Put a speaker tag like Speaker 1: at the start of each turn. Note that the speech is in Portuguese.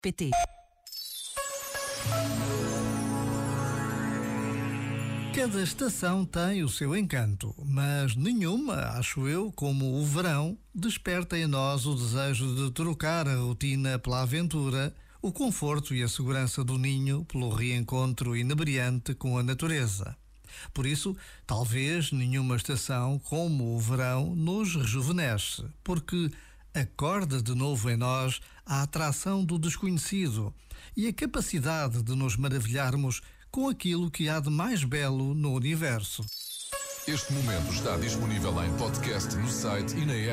Speaker 1: pt
Speaker 2: Cada estação tem o seu encanto, mas nenhuma, acho eu, como o verão, desperta em nós o desejo de trocar a rotina pela aventura, o conforto e a segurança do ninho pelo reencontro inebriante com a natureza. Por isso, talvez nenhuma estação como o verão nos rejuvenesce, porque acorda de novo em nós a atração do desconhecido e a capacidade de nos maravilharmos com aquilo que há de mais belo no universo.
Speaker 3: Este momento está disponível em podcast no site e na app.